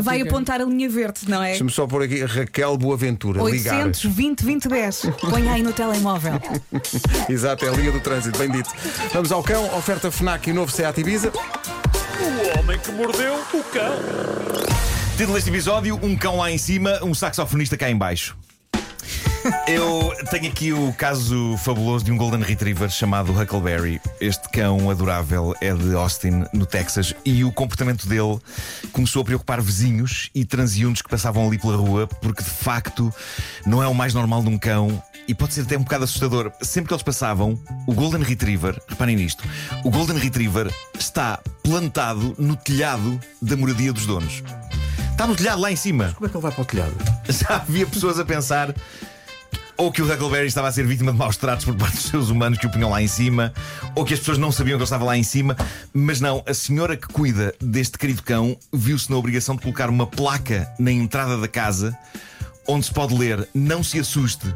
Vai apontar a linha verde, não é? Deixa-me só pôr aqui Raquel Boaventura. Ligar. 820 2010. Põe aí no telemóvel. Exato, é a linha do trânsito, bem dito. Vamos ao cão, oferta FNAC e novo Seat Ibiza. O homem que mordeu o cão. Título deste episódio: Um cão lá em cima, um saxofonista cá em baixo. Eu tenho aqui o caso fabuloso de um Golden Retriever chamado Huckleberry. Este cão adorável é de Austin, no Texas, e o comportamento dele começou a preocupar vizinhos e transeuntes que passavam ali pela rua, porque de facto não é o mais normal de um cão e pode ser até um bocado assustador. Sempre que eles passavam, o Golden Retriever, reparem nisto, o Golden Retriever está plantado no telhado da moradia dos donos. Está no telhado lá em cima. Como é que ele vai para o telhado? Já havia pessoas a pensar ou que o Huckleberry estava a ser vítima de maus tratos por parte dos seus humanos que o punham lá em cima, ou que as pessoas não sabiam que ele estava lá em cima. Mas não, a senhora que cuida deste querido cão viu-se na obrigação de colocar uma placa na entrada da casa onde se pode ler: Não se assuste.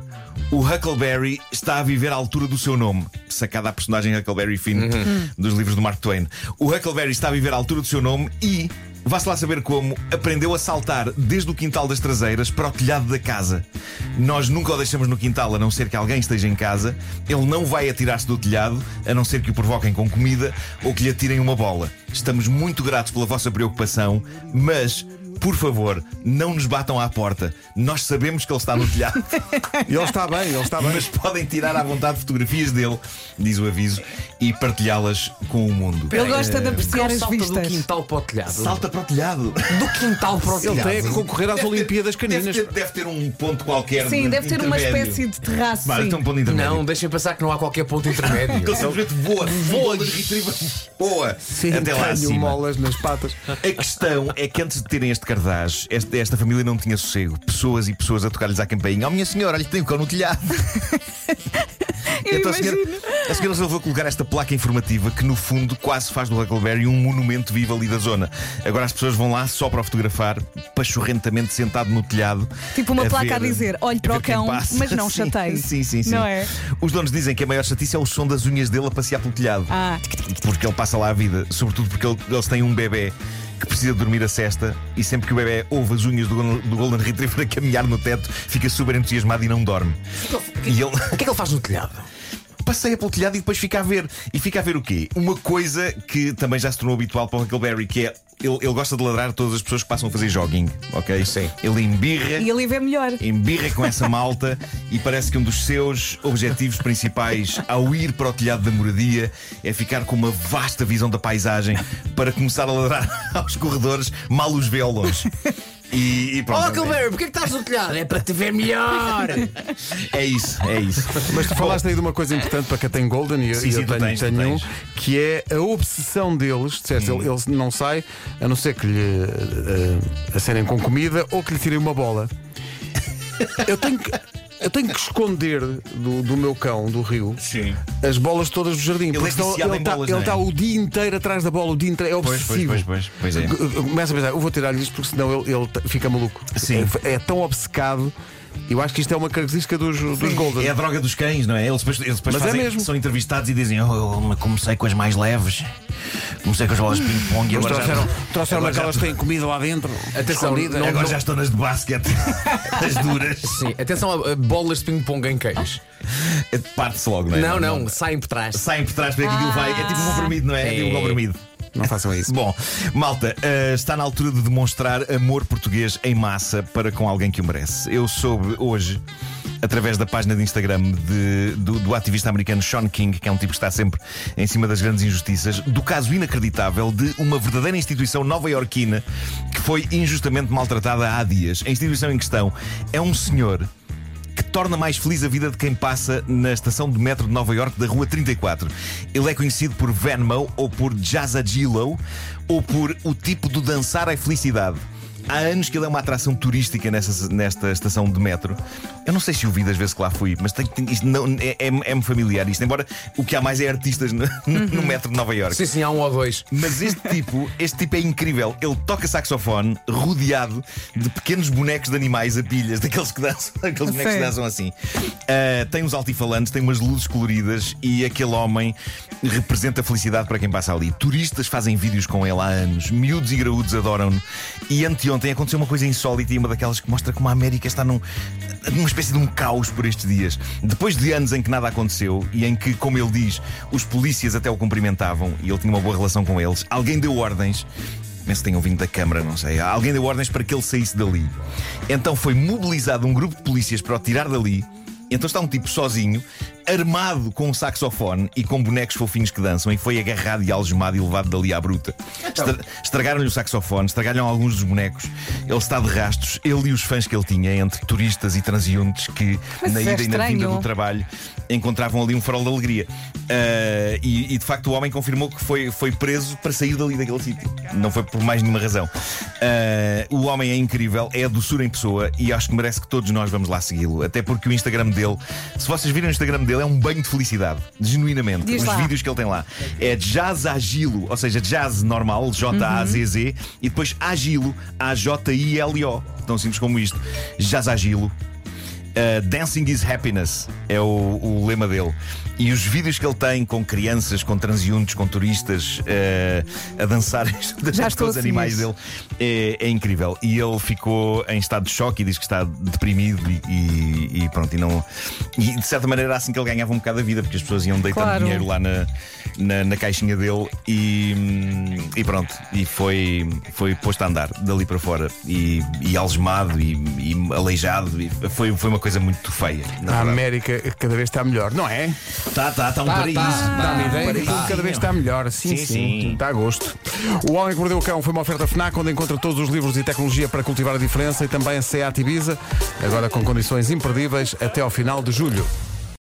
O Huckleberry está a viver à altura do seu nome. Sacada a personagem Huckleberry Finn dos livros do Mark Twain. O Huckleberry está a viver à altura do seu nome e, vá-se lá saber como, aprendeu a saltar desde o quintal das traseiras para o telhado da casa. Nós nunca o deixamos no quintal a não ser que alguém esteja em casa. Ele não vai atirar-se do telhado a não ser que o provoquem com comida ou que lhe atirem uma bola. Estamos muito gratos pela vossa preocupação, mas por favor, não nos batam à porta. Nós sabemos que ele está no telhado, E ele está bem, ele está bem. mas podem tirar à vontade fotografias dele, diz o aviso, e partilhá-las com o mundo. Ele gosta de apreciar Cão as salta do quintal para o telhado. Salta para o telhado. Do quintal para o Ele telhado. tem que concorrer às Olimpíadas Deve Caninas. ter, deve ter um ponto qualquer. Sim, de deve ter uma espécie de terraço. Vale, um ponto intermédio. Não, deixem pensar que não há qualquer ponto intermédio. Ele simplesmente voa, voa, voa Sim, até lá acima. molas nas patas. A questão é que antes de terem este cardaz, esta, esta família não tinha sossego. Pessoas e pessoas a tocar-lhes à campainha. Oh, minha senhora, olha tem um cão no telhado. Eu Então a senhora, imagino. a senhora resolveu colocar esta placa informativa que, no fundo, quase faz do Huckleberry um monumento vivo ali da zona. Agora as pessoas vão lá só para o fotografar, pachorrentamente sentado no telhado. Tipo uma placa ver- a dizer, "Olhe a para o cão, passa." mas não Sim, chateie. Sim, sim, sim. Não é? Os donos dizem que a maior chatice é o som das unhas dele a passear pelo telhado. Ah, Porque ele passa lá a vida, sobretudo porque ele- eles têm um bebê que precisa dormir a cesta e sempre que o bebê ouve as unhas do, Golden- do Golden Retriever a caminhar no teto, fica super entusiasmado e não dorme. E ele O que é que ele faz no telhado? Passeia pelo telhado e depois fica a ver. E fica a ver o quê? Uma coisa que também já se tornou habitual para o Huckleberry, que é. Ele, ele gosta de ladrar todas as pessoas que passam a fazer jogging, ok? Sim. Ele embirra. e ali vê melhor. Embirra com essa malta e parece que um dos seus objetivos principais ao ir para o telhado da moradia é ficar com uma vasta visão da paisagem para começar a ladrar aos corredores, mal os vê ao longe. E, e Oh, pronto. Huckleberry, porquê que estás no telhado? É para te ver melhor. é isso, é isso. Mas tu falaste aí de uma coisa importante para quem tem Golden e eu, Sim, e sim, eu tu tenho, tens, tu tenho um, tens. que é a obsessão deles. Disseste, ele, ele não sai a não ser que lhe uh, acenem com comida ou que lhe tirem uma bola. Eu tenho que. Eu tenho que esconder do, do meu cão, do rio, Sim. as bolas todas do jardim. é porque senão viciado ele em está bolas, não é? tá o dia inteiro atrás da bola, o dia inteiro. É Pois, obsessivo. pois, pois, pois, pois é. Começa a pensar, eu vou tirar-lhe isto porque senão ele, ele t- fica maluco. Sim. É, é tão obcecado. Eu acho que isto é uma característica dos, dos Golden. É a droga dos cães, não é? Eles depois, eles depois Mas é fazem- mesmo. são entrevistados e dizem: oh, eu comecei com as mais leves, comecei com as bolas de ping-pong e Eles agora, trouxeram, já, trouxeram agora, aquelas que têm comida lá dentro. Atenção, escondida. não- agora já estou nas de basquete, as duras. Sim, atenção a, a bolas de ping-pong em cães. Parte-se logo, não é? Não, não, saem por trás. Saem por trás para que aquilo vai. É tipo um comprimido, não é? É tipo um É. comprimido. Não façam isso. Bom, malta, eh, está na altura de demonstrar amor português em massa para com alguém que o merece. Eu soube hoje, através da página de Instagram de- do, do ativista americano Sean King, que é um tipo que está sempre em cima das grandes injustiças, do caso inacreditável de uma verdadeira instituição nova-iorquina que foi injustamente maltratada há dias. A instituição em questão é um senhor torna mais feliz a vida de quem passa na estação de metro de Nova York da Rua 34. Ele é conhecido por Venmo ou por Jazzagilo ou por o tipo do dançar à felicidade. Há anos que ele é uma atração turística nessa, nesta estação de metro. Eu não sei se o vi das vezes que lá fui, mas tem, tem- isto não, é, é- é-me familiar isto. Embora o que há mais é artistas no, no metro de Nova York. Sim, sim, há um ou dois. Mas este tipo, este tipo é incrível. Ele toca saxofone rodeado de pequenos bonecos de animais a pilhas, daqueles que dançam, aqueles bonecos que dançam assim. Ah, tem uns altifalantes, tem umas luzes coloridas e aquele homem representa a felicidade para quem passa ali. Turistas fazem vídeos com ele há anos, miúdos e graúdos adoram-no. E anteontem ontem aconteceu uma coisa insólita e uma daquelas que mostra como a América está num, numa espécie de um caos por estes dias. Depois de anos em que nada aconteceu e em que, como ele diz, os polícias até o cumprimentavam e ele tinha uma boa relação com eles, alguém deu ordens. Penso que tenham vindo da Câmara, não sei. Alguém deu ordens para que ele saísse dali. Então foi mobilizado um grupo de polícias para o tirar dali. Então está um tipo sozinho, armado com um saxofone e com bonecos fofinhos que dançam, e foi agarrado e algemado e levado dali à bruta. Estra Estragaram-lhe o saxofone, estragaram alguns dos bonecos. Ele está de rastros, ele e os fãs que ele tinha, entre turistas e transeuntes que, Mas na é ida e na vinda do trabalho, encontravam ali um farol de alegria. Ah, e, e, de facto o homem confirmou que foi, foi preso para sair dali daquele sítio. Não foi por mais nenhuma razão. Ah, o homem é incrível, é a doçura em pessoa e acho que merece que todos nós vamos lá segui-lo. Até porque o Instagram dele, se vocês virem o Instagram dele, é um banho de felicidade. Genuinamente. Diz Os lá. vídeos que ele tem lá. É jazz agilo, ou seja, jazz normal, J-A-Z-Z, e depois agilo, A-J-I-L-O. Tão simples como isto. Jazz agilo. Uh, Dancing is Happiness é o, o lema dele. E os vídeos que ele tem com crianças, com transeuntes, com turistas uh, a dançar com os animais dele é, é incrível. E ele ficou em estado de choque e diz que está deprimido e, e- pronto. E, não, e de certa maneira era assim que ele ganhava um bocado a vida, porque as pessoas iam deitando Claro. dinheiro lá na, na, na caixinha dele e, e pronto. E foi, foi posto a andar dali para fora e, e algemado e, e aleijado. E foi, foi uma coisa muito feia. na A. América cada vez está melhor, não é? Tá, tá, tá um Tá, paraíso. tá. Dá-me um paraíso. Tudo cada vez está melhor. Sim, Sim, sim, sim. Está a gosto. O Homem que Mordeu o Cão foi uma oferta FNAC, onde encontra todos os livros e tecnologia para cultivar a diferença e também a SEAT Ibiza, agora com condições imperdíveis até ao final de julho.